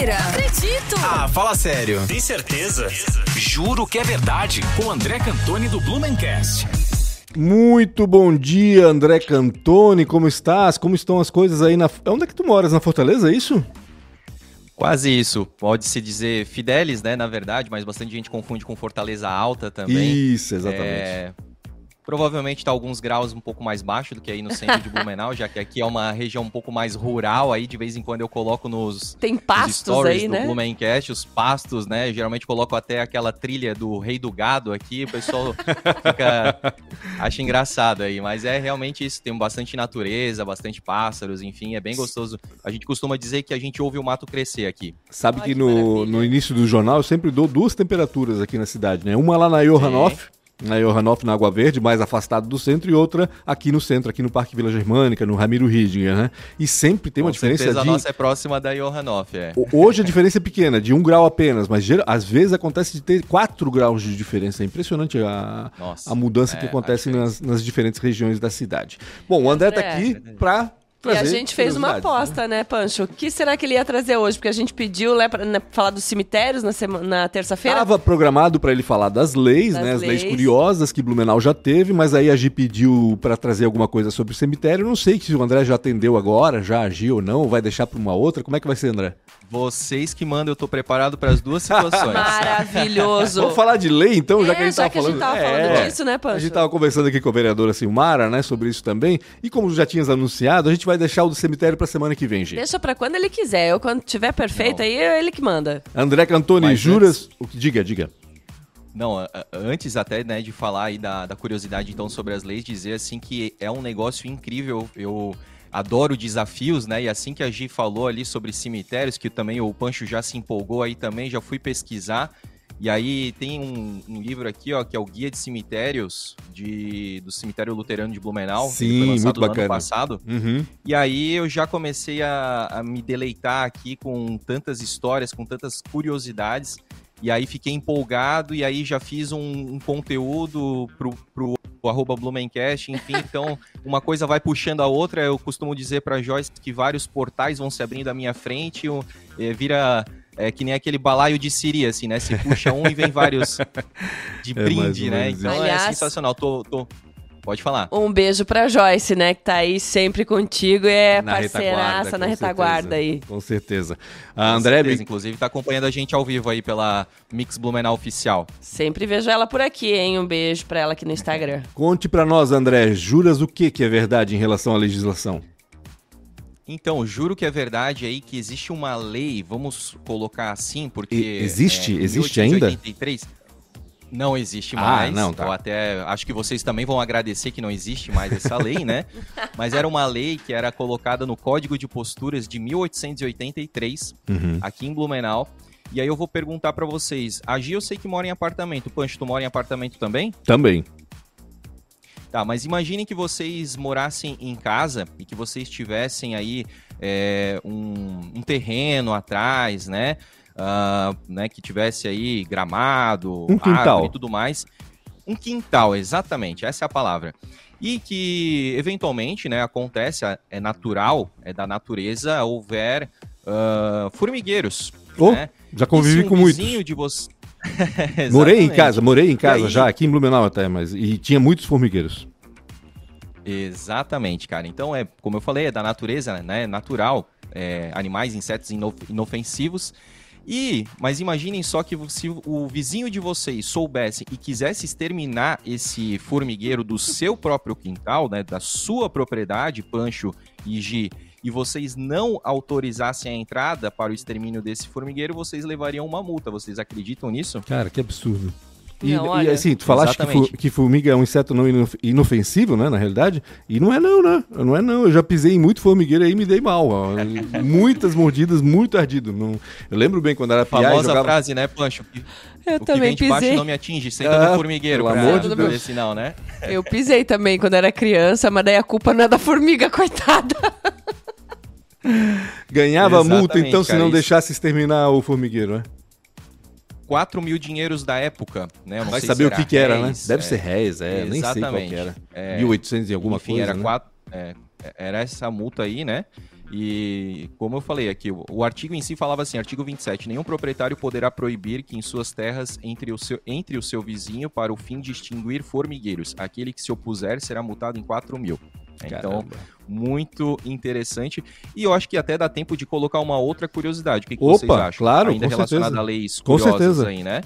Mentira! Acredito! Ah, fala sério. Tem certeza? Juro que é verdade. Com André Cantoni do Blumencast. Muito bom dia, André Cantoni. Como estás? Como estão as coisas aí na. Onde é que tu moras? Na Fortaleza, é isso? Quase isso. Pode-se dizer Fidelis, né, na verdade, mas bastante gente confunde com Fortaleza Alta também. Isso, exatamente. É, Provavelmente está alguns graus um pouco mais baixo do que aí no centro de Blumenau, já que aqui é uma região um pouco mais rural, aí de vez em quando eu coloco nos, Tem pastos stories aí, do né? Blumencast, os pastos, né? Geralmente coloco até aquela trilha do Rei do Gado aqui, o pessoal fica acha engraçado aí, mas é realmente isso, tem bastante natureza, bastante pássaros, enfim, é bem gostoso. A gente costuma dizer que a gente ouve o mato crescer aqui. Sabe Ai, que que no, maravilha. no início do jornal eu sempre dou duas temperaturas aqui na cidade, né? Uma lá na Johannhof, na Johannhof, na Água Verde, mais afastado do centro, e outra aqui no centro, aqui no Parque Vila Germânica, no Ramiro Ridinger, né? E sempre tem uma Com diferença certeza de... a nossa é próxima da Johannhof, é. Ho- Hoje a diferença é pequena, de um grau apenas, mas às vezes acontece de ter 4 graus de diferença. É impressionante a, Nossa, a mudança que é, acontece a nas, nas diferentes regiões da cidade. Bom, o André tá André. aqui pra E a gente fez uma curiosidades, aposta, né, Pancho? O que será que ele ia trazer hoje? Porque a gente pediu né, pra, né, falar dos cemitérios na, sema- na terça-feira. Estava programado para ele falar das leis, Das né, as leis. leis. curiosas que Blumenau já teve, mas aí a Gi pediu para trazer alguma coisa sobre o cemitério. Não sei se o André já atendeu agora, já agiu ou não, vai deixar para uma outra. Como é que vai ser, André? Vocês que mandam, eu tô preparado para as duas situações. Maravilhoso. Vamos falar de lei então, já É, que a gente já tava que a gente falando. tava falando disso, né, Pancho? A gente tava conversando aqui com a vereadora Silmara, né, sobre isso também. E como já tinhas anunciado, a gente vai deixar o do cemitério para semana que vem, Gi. Deixa pra quando ele quiser. Eu, quando tiver perfeito, Não. aí é ele que manda. André Cantoni, Mas juras. O que diga, diga. Não, antes até né, de falar aí da, da curiosidade então sobre as leis, dizer assim que é um negócio incrível. Eu adoro desafios, né? E assim que a Gi falou ali sobre cemitérios, que também o Pancho já se empolgou aí também, já fui pesquisar. E aí tem um, um livro aqui, ó, que é o Guia de Cemitérios de, do Cemitério Luterano de Blumenau. Sim, foi muito bacana. ano passado. Uhum. E aí eu já comecei a, a me deleitar aqui com tantas histórias, com tantas curiosidades. E aí fiquei empolgado e aí já fiz um, um conteúdo pro, pro arroba Blumencast, enfim, então uma coisa vai puxando a outra. Eu costumo dizer pra Joyce que vários portais vão se abrindo à minha frente, o- eh, vira é, que nem aquele balaio de Siri, assim, né? Você puxa um e vem vários de É, brinde, né? Então é Aliás- sensacional. Tô, tô... Pode falar. Um beijo pra Joyce, né? Que tá aí sempre contigo e é Na parceiraça retaguarda, na retaguarda certeza, aí. Com certeza. A Com André, certeza, inclusive, tá acompanhando a gente ao vivo aí pela Mix Blumenau Oficial. Sempre vejo ela por aqui, hein? Um beijo pra ela aqui no Instagram. conte pra nós, André, juras o que que é verdade em relação à legislação? Então, juro que é verdade aí que existe uma lei, vamos colocar assim, porque... E- existe? em Existe ainda? 1883, Não existe Ah, mais. não, tá. Eu até acho que vocês também vão agradecer que não existe mais essa lei, né? Mas era uma lei que era colocada no Código de Posturas de 1883, Uhum. aqui em Blumenau. E aí eu vou perguntar pra vocês. A Gia eu sei que mora em apartamento. Pancho, tu mora em apartamento também? Também. Tá, mas imaginem que vocês morassem em casa e que vocês tivessem aí é, um, um terreno atrás, né? Ah, né? Que tivesse aí gramado, Um quintal. e tudo mais. Um quintal, exatamente, essa é a palavra. E que, eventualmente, né, acontece, é natural, é da natureza, houver ah, formigueiros. Oh, né? já convivi um com muitos. de você... Morei em casa, morei em casa aí- já, aqui em Blumenau até, mas e tinha muitos formigueiros. Exatamente, cara. Então, é, como eu falei, é da natureza, né? Natural. é, animais, insetos ino- inofensivos. E, mas imaginem só que se o vizinho de vocês soubesse e quisesse exterminar esse formigueiro do seu próprio quintal, né? Da sua propriedade, Pancho e Gi, e vocês não autorizassem a entrada para o extermínio desse formigueiro, vocês levariam uma multa. Vocês acreditam nisso? Cara, que absurdo. E, Não, e, olha, assim, tu falaste que, que formiga é um inseto não inof- inofensivo, né, na realidade? E não é não, né? Não é não. Eu já pisei em muito formigueiro aí e me dei mal. ó. Muitas mordidas, muito ardido. Não... Eu lembro bem quando era A piá e famosa jogava... frase, né, Pancho? Que- Eu o que também vem de baixo pisei. não me atinge, senta Ah, no formigueiro. pelo pra amor de não Deus. ver sinal, né? Eu pisei também quando era criança, mas daí a culpa não é da formiga, coitada. Ganhava Exatamente, multa, então, se não isso. deixasse exterminar o formigueiro, né? 4 mil dinheiros da época, né? Não Vai saber o que que era, né? réis, Deve é, ser réis, é. Nem sei qual que era. É, 1800 e alguma enfim, coisa, era né? quatro, é, era essa multa aí, né? E como eu falei aqui, o, o artigo em si falava assim, artigo 27, nenhum proprietário poderá proibir que em suas terras entre o seu, entre o seu vizinho para o fim de extinguir formigueiros. Aquele que se opuser será multado em 4 mil. Então, Caramba. muito interessante. E eu acho que até dá tempo de colocar uma outra curiosidade. O que, que Opa, vocês acham? claro, Ainda com relacionada certeza. a leis Com certeza. aí, né?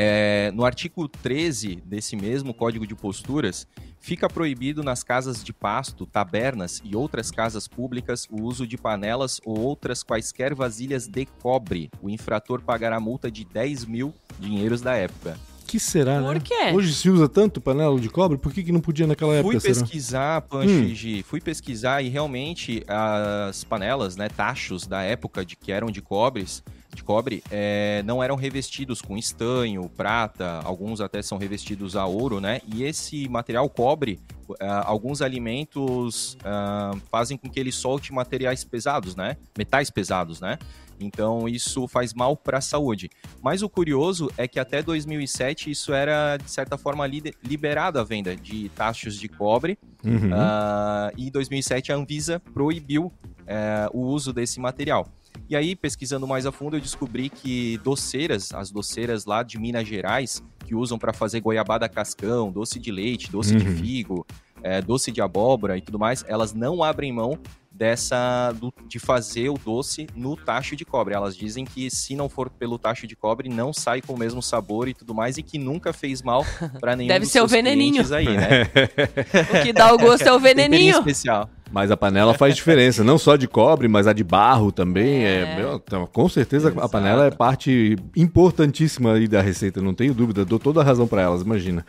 É, no artigo 13 desse mesmo Código de Posturas, fica proibido nas casas de pasto, tabernas e outras casas públicas o uso de panelas ou outras quaisquer vasilhas de cobre. O infrator pagará multa de 10 mil dinheiros da época. Que será, Por né? quê? Hoje se usa tanto panela de cobre, por que, que não podia naquela época? Fui pesquisar, Hum. Panchigi, fui pesquisar e realmente as panelas, né, tachos da época de que eram de cobres, de cobre, eh, não eram revestidos com estanho, prata, alguns até são revestidos a ouro, né? E esse material cobre, ah, alguns alimentos ah, fazem com que ele solte materiais pesados, né? Metais pesados, né? Então isso faz mal para a saúde. Mas o curioso é que até 2007 isso era de certa forma li- liberado a venda de tachos de cobre. Uhum. Ah, e em 2007 a Anvisa proibiu eh, o uso desse material. E aí, pesquisando mais a fundo, eu descobri que doceiras, as doceiras lá de Minas Gerais, que usam para fazer goiabada cascão, doce de leite, doce de Uhum. figo, eh, doce de abóbora e tudo mais, elas não abrem mão dessa do- de fazer o doce no tacho de cobre. Elas dizem que se não for pelo tacho de cobre, não sai com o mesmo sabor e tudo mais, e que nunca fez mal para nenhum Deve dos ser o veneninho. aí, né? O que dá o gosto é o Temperinho veneninho. especial. Mas a panela faz diferença, não só de cobre, mas a de barro também. É. É. meu, então, com certeza a Exato. panela é parte importantíssima aí da receita, não tenho dúvida. Dou toda a razão para elas, imagina.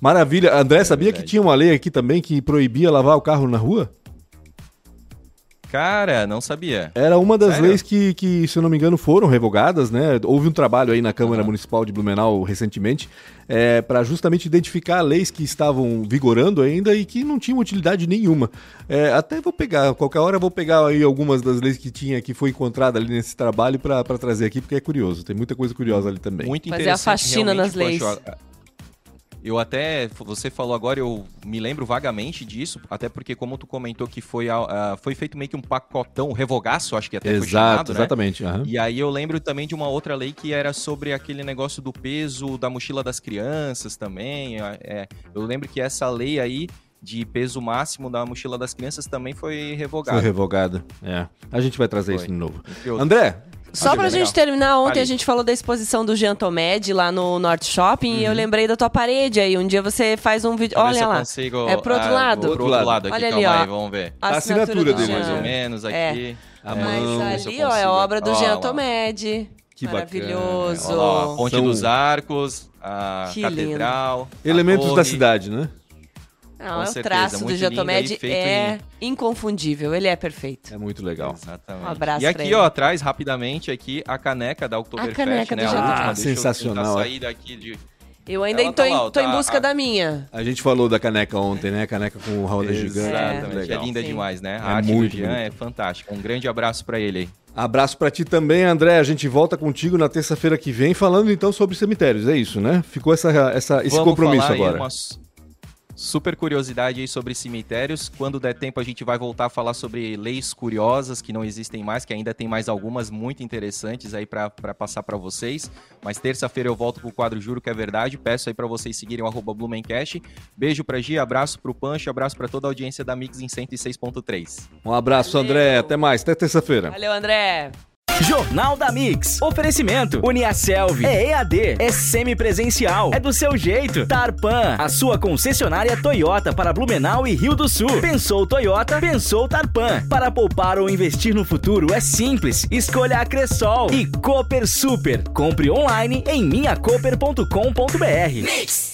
Maravilha. André, sabia que verdade. tinha uma lei aqui também que proibia lavar o carro na rua? Cara, não sabia. Era uma das Sério? leis que, que, se eu não me engano, foram revogadas, né? Houve um trabalho aí na Câmara Aham. Municipal de Blumenau recentemente é, para justamente identificar leis que estavam vigorando ainda e que não tinham utilidade nenhuma. É, até vou pegar, qualquer hora eu vou pegar aí algumas das leis que tinha, que foi encontrada ali nesse trabalho para trazer aqui, porque é curioso. Tem muita coisa curiosa ali também. Muito Fazer a interessante. faxina nas leis. A- Eu até, você falou agora, eu me lembro vagamente disso, até porque como tu comentou que foi, a- foi feito meio que um pacotão, revogaço, acho que até foi Exato, chamado, né? exatamente. aham. E aí eu lembro também de uma outra lei que era sobre aquele negócio do peso da mochila das crianças também. é, eu lembro que essa lei aí de peso máximo da mochila das crianças também foi revogada. Foi revogada. É. A gente vai trazer Foi. isso de novo. André, Só pra legal. gente terminar, ontem Fale. a gente falou da exposição do Jean Tomed lá no Norte Shopping Uhum. e eu lembrei da tua parede aí. Um dia você faz um vídeo. Olha eu lá. consigo- É pro outro ah, lado? Pro outro lado aqui, Olha calma ali, ó. aí, vamos ver. A assinatura do dele. Mais ou É. menos É. aqui. A Mas mão, eu ali, ó, é obra do Ó, Jean. Tomed. Que bacana. Maravilhoso. Olha lá, a Ponte São dos Arcos, a Que Catedral. a elementos da cidade, né? Não, Com é o certeza, traço do muito Jean lindo Tomed aí, feito é inconfundível. Ele é perfeito. É muito legal. Exatamente. Um abraço e pra aqui, ele. ó, atrás, rapidamente, aqui, a caneca da Oktoberfest, caneca do né? A última, Tomed. deixa eu Sensacional, tentar é. daqui de... Eu ainda Ela tô, tá em, lá, tô em tá- busca a- da minha. A gente falou da caneca ontem, né? A caneca com o roda gigante. Exatamente, muito é legal. linda Sim. demais, né? A É arte muito do Jean é fantástica. Um grande abraço pra ele aí. Abraço pra ti também, André. A gente volta contigo na terça-feira que vem, falando então sobre cemitérios. É isso, né? Ficou essa, essa, esse Vamos compromisso falar aí agora. Super curiosidade aí sobre cemitérios. Quando der tempo, a gente vai voltar a falar sobre leis curiosas que não existem mais, que ainda tem mais algumas muito interessantes aí para passar para vocês. Mas terça-feira eu volto com o quadro Juro que é Verdade. Peço aí para vocês seguirem o arroba Blumencast. Beijo pra Gi, abraço pro Pancho, abraço para toda a audiência da Mix em 106.3. Um abraço, Valeu. André. Até mais. Até terça-feira. Valeu, André. Jornal da Mix. Oferecimento. Uniaselv. É EAD. É semipresencial. É do seu jeito. Tarpan. A sua concessionária Toyota para Blumenau e Rio do Sul. Pensou Toyota? Pensou Tarpan. Para poupar ou investir no futuro é simples. Escolha a Cressol. E Cooper Super. Compre online em minhacoper.com.br.